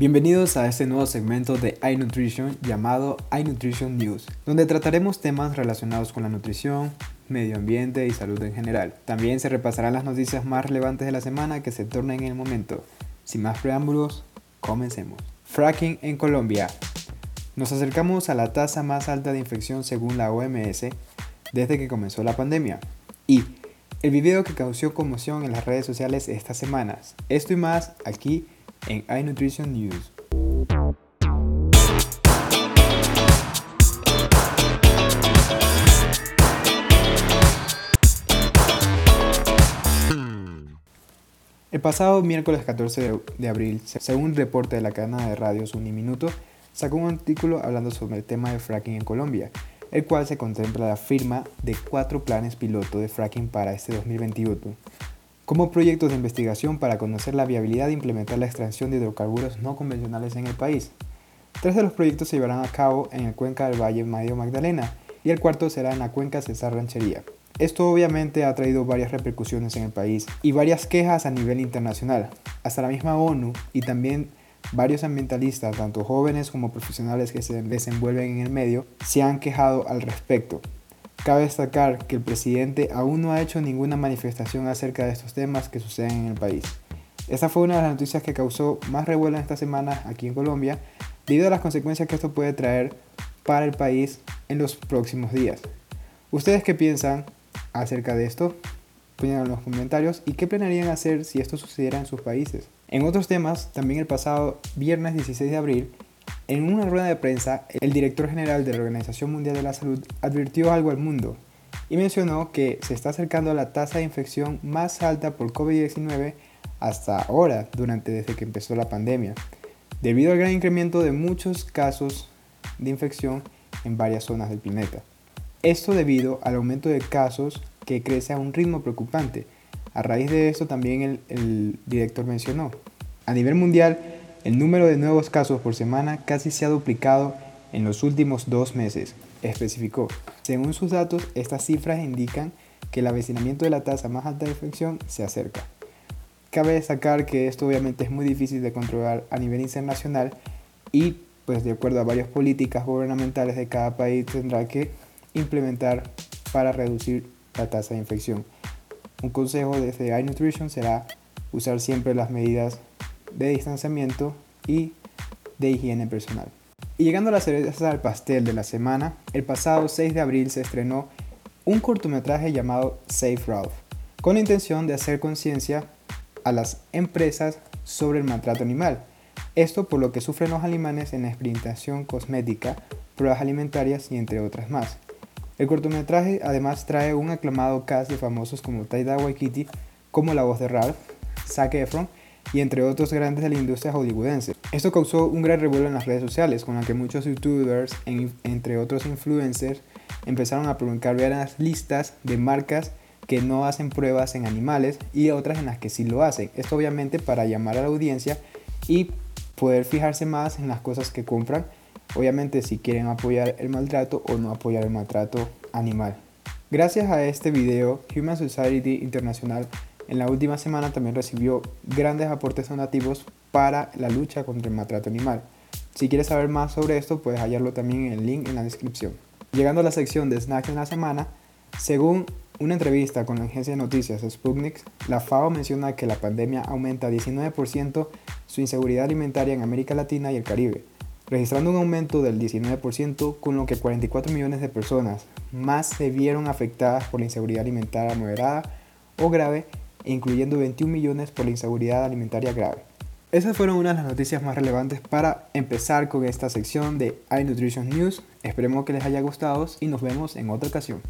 Bienvenidos a este nuevo segmento de iNutrition llamado iNutrition News, donde trataremos temas relacionados con la nutrición, medio ambiente y salud en general. También se repasarán las noticias más relevantes de la semana que se tornen en el momento. Sin más preámbulos, comencemos. Fracking en Colombia. Nos acercamos a la tasa más alta de infección según la OMS desde que comenzó la pandemia. Y el video que causó conmoción en las redes sociales estas semanas. Esto y más aquí iNutrition News. El pasado miércoles 14 de abril, según un reporte de la cadena de radios Uniminuto, sacó un artículo hablando sobre el tema de fracking en Colombia, el cual se contempla la firma de cuatro planes piloto de fracking para este 2021, como proyectos de investigación para conocer la viabilidad de implementar la extracción de hidrocarburos no convencionales en el país. Tres de los proyectos se llevarán a cabo en el cuenca del Valle Medio Magdalena y el cuarto será en la cuenca Cesar Ranchería. Esto obviamente ha traído varias repercusiones en el país y varias quejas a nivel internacional. Hasta la misma ONU y también varios ambientalistas, tanto jóvenes como profesionales que se desenvuelven en el medio, se han quejado al respecto. Cabe destacar que el presidente aún no ha hecho ninguna manifestación acerca de estos temas que suceden en el país. Esta fue una de las noticias que causó más revuelo esta semana aquí en Colombia, debido a las consecuencias que esto puede traer para el país en los próximos días. ¿Ustedes qué piensan acerca de esto? Pónganlo en los comentarios y qué planearían hacer si esto sucediera en sus países. En otros temas, también el pasado viernes 16 de abril, en una rueda de prensa, el director general de la Organización Mundial de la Salud advirtió algo al mundo y mencionó que se está acercando a la tasa de infección más alta por COVID-19 hasta ahora, durante desde que empezó la pandemia, debido al gran incremento de muchos casos de infección en varias zonas del planeta. Esto debido al aumento de casos que crece a un ritmo preocupante. A raíz de esto también el, el director mencionó, a nivel mundial, el número de nuevos casos por semana casi se ha duplicado en los últimos dos meses, especificó. Según sus datos, estas cifras indican que el avecinamiento de la tasa más alta de infección se acerca. Cabe destacar que esto obviamente es muy difícil de controlar a nivel internacional y pues de acuerdo a varias políticas gubernamentales de cada país tendrá que implementar para reducir la tasa de infección. Un consejo desde iNutrition será usar siempre las medidas de distanciamiento y de higiene personal. Y llegando a la cereza del pastel de la semana, el pasado 6 de abril se estrenó un cortometraje llamado Safe Ralph, con la intención de hacer conciencia a las empresas sobre el maltrato animal. Esto por lo que sufren los alemanes en la experimentación cosmética, pruebas alimentarias y entre otras más. El cortometraje además trae un aclamado cast de famosos como Taida Waititi, como la voz de Ralph, Zac Efron y entre otros grandes de la industria hollywoodense. Esto causó un gran revuelo en las redes sociales, con la que muchos youtubers, entre otros influencers, empezaron a publicar varias listas de marcas que no hacen pruebas en animales y otras en las que sí lo hacen. Esto obviamente para llamar a la audiencia y poder fijarse más en las cosas que compran, obviamente si quieren apoyar el maltrato o no apoyar el maltrato animal. Gracias a este video, Human Society International en la última semana también recibió grandes aportes donativos para la lucha contra el maltrato animal. Si quieres saber más sobre esto, puedes hallarlo también en el link en la descripción. Llegando a la sección de snacks en la semana, según una entrevista con la agencia de noticias Sputnik, la FAO menciona que la pandemia aumenta 19% su inseguridad alimentaria en América Latina y el Caribe, registrando un aumento del 19%, con lo que 44 millones de personas más se vieron afectadas por la inseguridad alimentaria moderada o grave incluyendo 21 millones por la inseguridad alimentaria grave. Esas fueron unas de las noticias más relevantes para empezar con esta sección de iNutrition News. Esperemos que les haya gustado y nos vemos en otra ocasión.